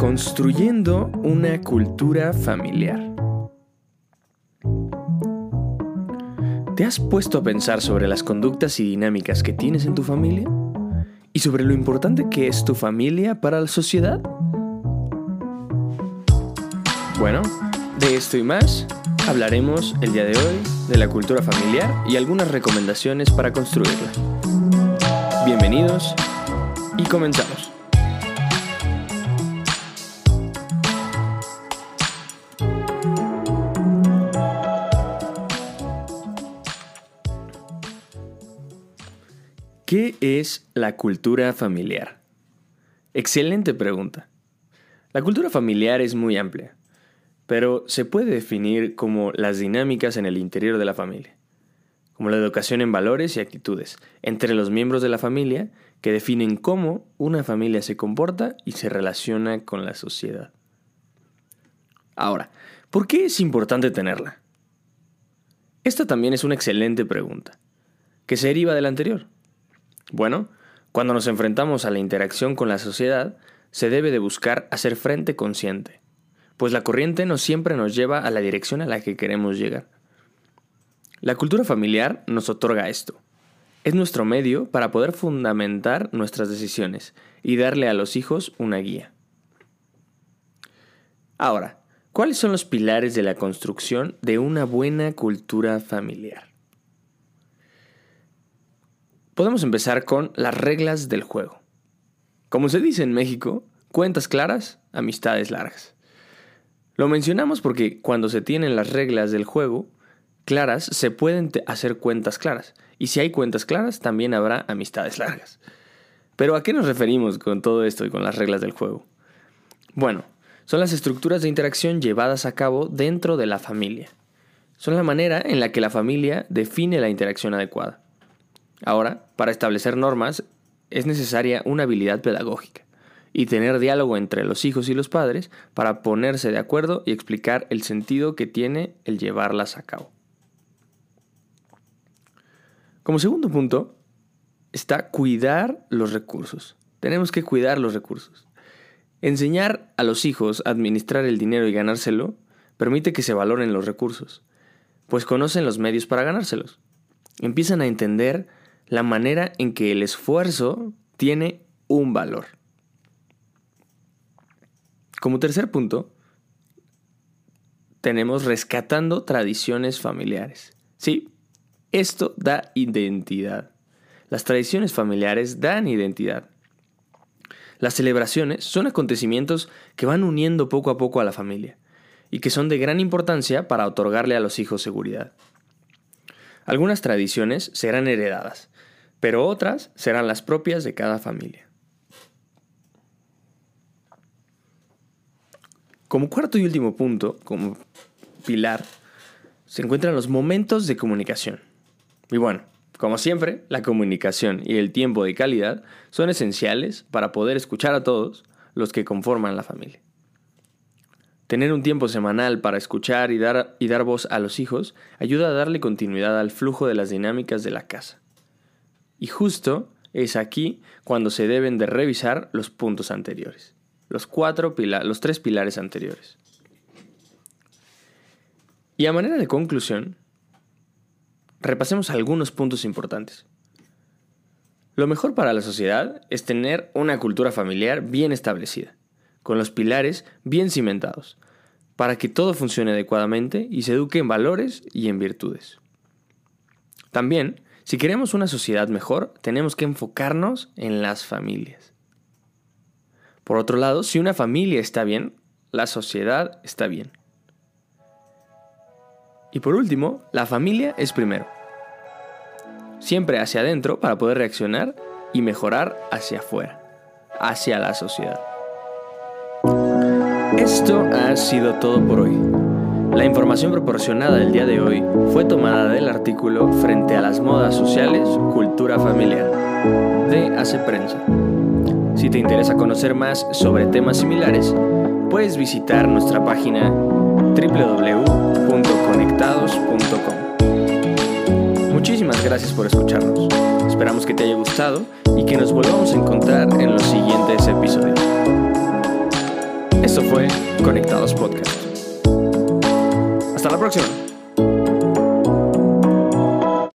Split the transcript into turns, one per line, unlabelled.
Construyendo una cultura familiar. ¿Te has puesto a pensar sobre las conductas y dinámicas que tienes en tu familia? ¿Y sobre lo importante que es tu familia para la sociedad? Bueno, de esto y más hablaremos el día de hoy de la cultura familiar y algunas recomendaciones para construirla. Bienvenidos y comenzamos. ¿Qué es la cultura familiar? Excelente pregunta. La cultura familiar es muy amplia, pero se puede definir como las dinámicas en el interior de la familia, como la educación en valores y actitudes entre los miembros de la familia que definen cómo una familia se comporta y se relaciona con la sociedad. Ahora, ¿por qué es importante tenerla? Esta también es una excelente pregunta, que se deriva de la anterior. Bueno, cuando nos enfrentamos a la interacción con la sociedad, se debe de buscar hacer frente consciente, pues la corriente no siempre nos lleva a la dirección a la que queremos llegar. La cultura familiar nos otorga esto. Es nuestro medio para poder fundamentar nuestras decisiones y darle a los hijos una guía. Ahora, ¿cuáles son los pilares de la construcción de una buena cultura familiar? Podemos empezar con las reglas del juego. Como se dice en México, cuentas claras, amistades largas. Lo mencionamos porque cuando se tienen las reglas del juego claras, se pueden hacer cuentas claras. Y si hay cuentas claras, también habrá amistades largas. Pero ¿a qué nos referimos con todo esto y con las reglas del juego? Bueno, son las estructuras de interacción llevadas a cabo dentro de la familia. Son la manera en la que la familia define la interacción adecuada. Ahora, para establecer normas es necesaria una habilidad pedagógica y tener diálogo entre los hijos y los padres para ponerse de acuerdo y explicar el sentido que tiene el llevarlas a cabo. Como segundo punto, está cuidar los recursos. Tenemos que cuidar los recursos. Enseñar a los hijos a administrar el dinero y ganárselo permite que se valoren los recursos, pues conocen los medios para ganárselos. Empiezan a entender la manera en que el esfuerzo tiene un valor. Como tercer punto, tenemos rescatando tradiciones familiares. Sí, esto da identidad. Las tradiciones familiares dan identidad. Las celebraciones son acontecimientos que van uniendo poco a poco a la familia y que son de gran importancia para otorgarle a los hijos seguridad. Algunas tradiciones serán heredadas, pero otras serán las propias de cada familia. Como cuarto y último punto, como pilar, se encuentran los momentos de comunicación. Y bueno, como siempre, la comunicación y el tiempo de calidad son esenciales para poder escuchar a todos los que conforman la familia. Tener un tiempo semanal para escuchar y dar, y dar voz a los hijos ayuda a darle continuidad al flujo de las dinámicas de la casa. Y justo es aquí cuando se deben de revisar los puntos anteriores, los, cuatro los tres pilares anteriores. Y a manera de conclusión, repasemos algunos puntos importantes. Lo mejor para la sociedad es tener una cultura familiar bien establecida, con los pilares bien cimentados, para que todo funcione adecuadamente y se eduque en valores y en virtudes. También si queremos una sociedad mejor, tenemos que enfocarnos en las familias. Por otro lado, si una familia está bien, la sociedad está bien. Y por último, la familia es primero. Siempre hacia adentro para poder reaccionar y mejorar hacia afuera, hacia la sociedad. Esto ha sido todo por hoy. La información proporcionada el día de hoy fue tomada del artículo Frente a las modas sociales, cultura familiar, de Hace Prensa. Si te interesa conocer más sobre temas similares, puedes visitar nuestra página www.conectados.com. Muchísimas gracias por escucharnos. Esperamos que te haya gustado y que nos volvamos a encontrar en los siguientes episodios. Esto fue Conectados Podcast. Talk to.